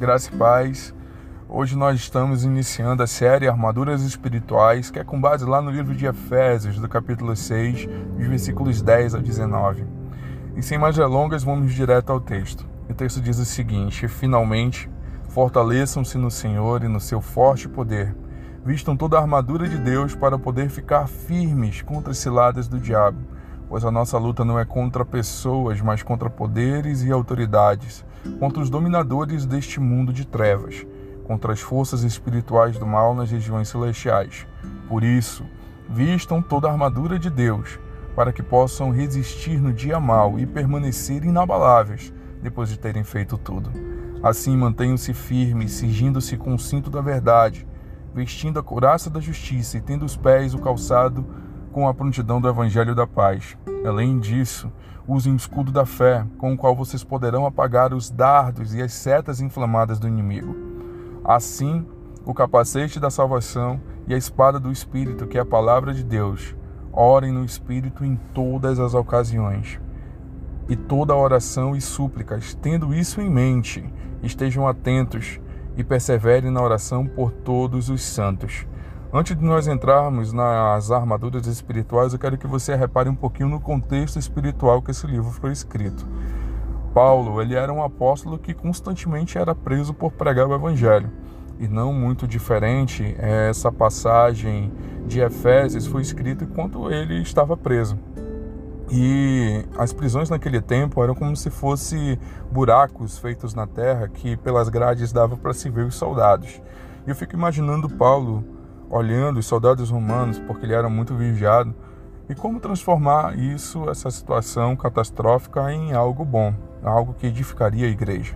Graça e paz. Hoje nós estamos iniciando a série Armaduras Espirituais, que é com base lá no livro de Efésios, do capítulo 6, dos versículos 10 a 19. E sem mais delongas, vamos direto ao texto. O texto diz o seguinte: Finalmente, fortaleçam-se no Senhor e no seu forte poder. Vistam toda a armadura de Deus para poder ficar firmes contra as ciladas do diabo pois a nossa luta não é contra pessoas, mas contra poderes e autoridades, contra os dominadores deste mundo de trevas, contra as forças espirituais do mal nas regiões celestiais. Por isso, vistam toda a armadura de Deus, para que possam resistir no dia mal e permanecer inabaláveis depois de terem feito tudo. Assim, mantenham-se firmes, cingindo-se com o cinto da verdade, vestindo a couraça da justiça e tendo os pés o calçado com a prontidão do Evangelho da Paz. Além disso, usem o escudo da fé, com o qual vocês poderão apagar os dardos e as setas inflamadas do inimigo. Assim, o capacete da salvação e a espada do Espírito, que é a palavra de Deus. Orem no Espírito em todas as ocasiões. E toda oração e súplicas, tendo isso em mente, estejam atentos e perseverem na oração por todos os santos. Antes de nós entrarmos nas armaduras espirituais, eu quero que você repare um pouquinho no contexto espiritual que esse livro foi escrito. Paulo, ele era um apóstolo que constantemente era preso por pregar o evangelho. E não muito diferente, essa passagem de Efésios foi escrita enquanto ele estava preso. E as prisões naquele tempo eram como se fossem buracos feitos na terra que pelas grades dava para se ver os soldados. E eu fico imaginando Paulo olhando os soldados romanos, porque ele era muito vigiado, e como transformar isso, essa situação catastrófica, em algo bom, algo que edificaria a igreja.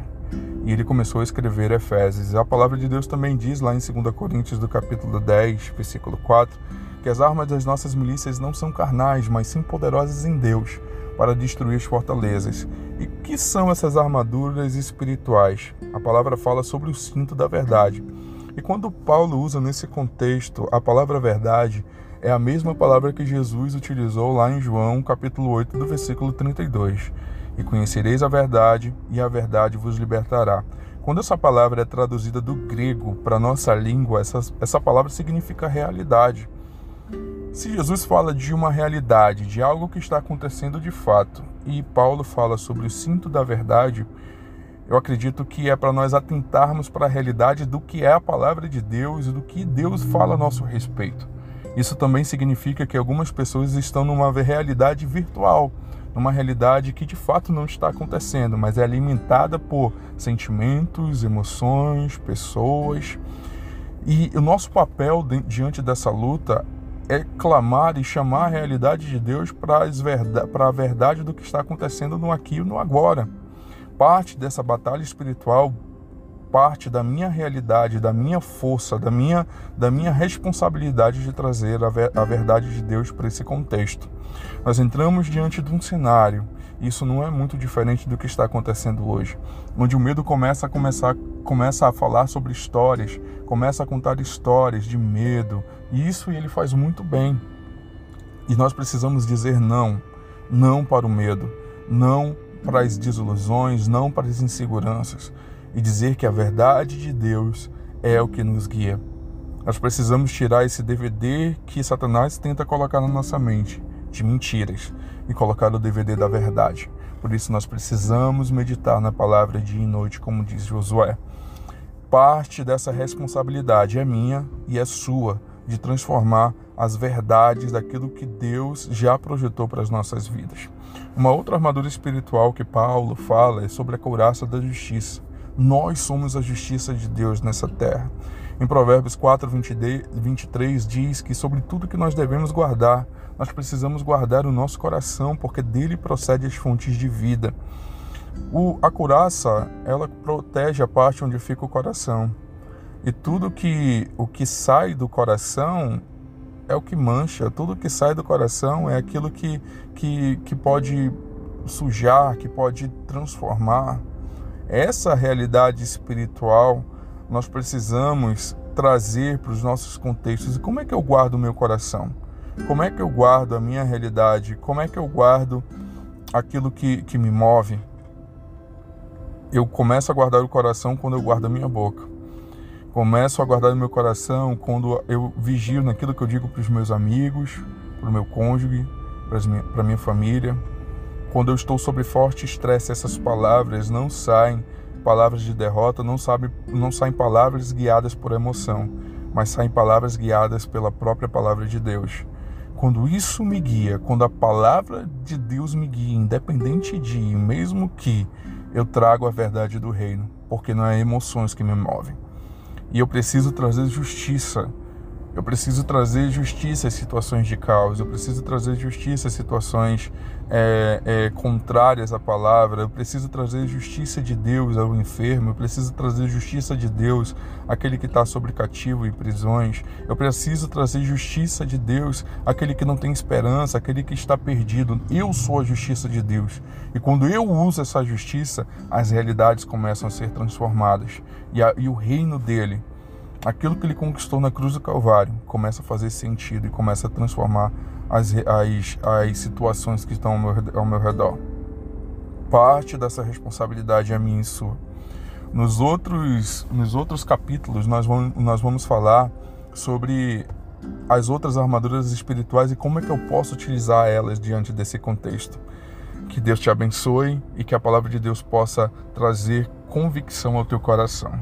E ele começou a escrever Efésios. A palavra de Deus também diz lá em 2 Coríntios, do capítulo 10, versículo 4, que as armas das nossas milícias não são carnais, mas sim poderosas em Deus para destruir as fortalezas. E que são essas armaduras espirituais? A palavra fala sobre o cinto da verdade. E quando Paulo usa nesse contexto a palavra verdade, é a mesma palavra que Jesus utilizou lá em João, capítulo 8, do versículo 32. E conhecereis a verdade, e a verdade vos libertará. Quando essa palavra é traduzida do grego para nossa língua, essa, essa palavra significa realidade. Se Jesus fala de uma realidade, de algo que está acontecendo de fato, e Paulo fala sobre o cinto da verdade, eu acredito que é para nós atentarmos para a realidade do que é a palavra de Deus e do que Deus fala a nosso respeito. Isso também significa que algumas pessoas estão numa realidade virtual, numa realidade que de fato não está acontecendo, mas é alimentada por sentimentos, emoções, pessoas. E o nosso papel diante dessa luta é clamar e chamar a realidade de Deus para a verdade do que está acontecendo no aqui e no agora parte dessa batalha espiritual parte da minha realidade, da minha força, da minha, da minha responsabilidade de trazer a, ver, a verdade de Deus para esse contexto. Nós entramos diante de um cenário, isso não é muito diferente do que está acontecendo hoje, onde o medo começa a começar começa a falar sobre histórias, começa a contar histórias de medo, e isso ele faz muito bem. E nós precisamos dizer não, não para o medo, não para as desilusões, não para as inseguranças, e dizer que a verdade de Deus é o que nos guia. Nós precisamos tirar esse DVD que Satanás tenta colocar na nossa mente, de mentiras, e colocar o DVD da verdade. Por isso nós precisamos meditar na palavra dia e noite, como diz Josué. Parte dessa responsabilidade é minha e é sua de transformar as verdades daquilo que Deus já projetou para as nossas vidas. Uma outra armadura espiritual que Paulo fala é sobre a couraça da justiça. Nós somos a justiça de Deus nessa terra. Em Provérbios 4, 23 diz que sobre tudo que nós devemos guardar, nós precisamos guardar o nosso coração, porque dele procede as fontes de vida. O, a couraça, ela protege a parte onde fica o coração. E tudo que o que sai do coração é o que mancha, tudo que sai do coração é aquilo que, que, que pode sujar, que pode transformar. Essa realidade espiritual nós precisamos trazer para os nossos contextos. E como é que eu guardo o meu coração? Como é que eu guardo a minha realidade? Como é que eu guardo aquilo que, que me move? eu começo a guardar o coração quando eu guardo a minha boca. Começo a guardar o meu coração quando eu vigio naquilo que eu digo para os meus amigos, para o meu cônjuge, para a minha família. Quando eu estou sob forte estresse, essas palavras não saem palavras de derrota, não, sabe, não saem palavras guiadas por emoção, mas saem palavras guiadas pela própria palavra de Deus. Quando isso me guia, quando a palavra de Deus me guia, independente de, mesmo que eu trago a verdade do reino, porque não é emoções que me movem. E eu preciso trazer justiça. Eu preciso trazer justiça às situações de caos, eu preciso trazer justiça às situações é, é, contrárias à palavra, eu preciso trazer justiça de Deus ao enfermo, eu preciso trazer justiça de Deus àquele que está sobre cativo e prisões, eu preciso trazer justiça de Deus àquele que não tem esperança, àquele que está perdido. Eu sou a justiça de Deus. E quando eu uso essa justiça, as realidades começam a ser transformadas e, a, e o reino dele aquilo que ele conquistou na cruz do Calvário começa a fazer sentido e começa a transformar as, as, as situações que estão ao meu, ao meu redor. Parte dessa responsabilidade é minha e sua. Nos outros, nos outros capítulos, nós vamos, nós vamos falar sobre as outras armaduras espirituais e como é que eu posso utilizar elas diante desse contexto. Que Deus te abençoe e que a palavra de Deus possa trazer convicção ao teu coração.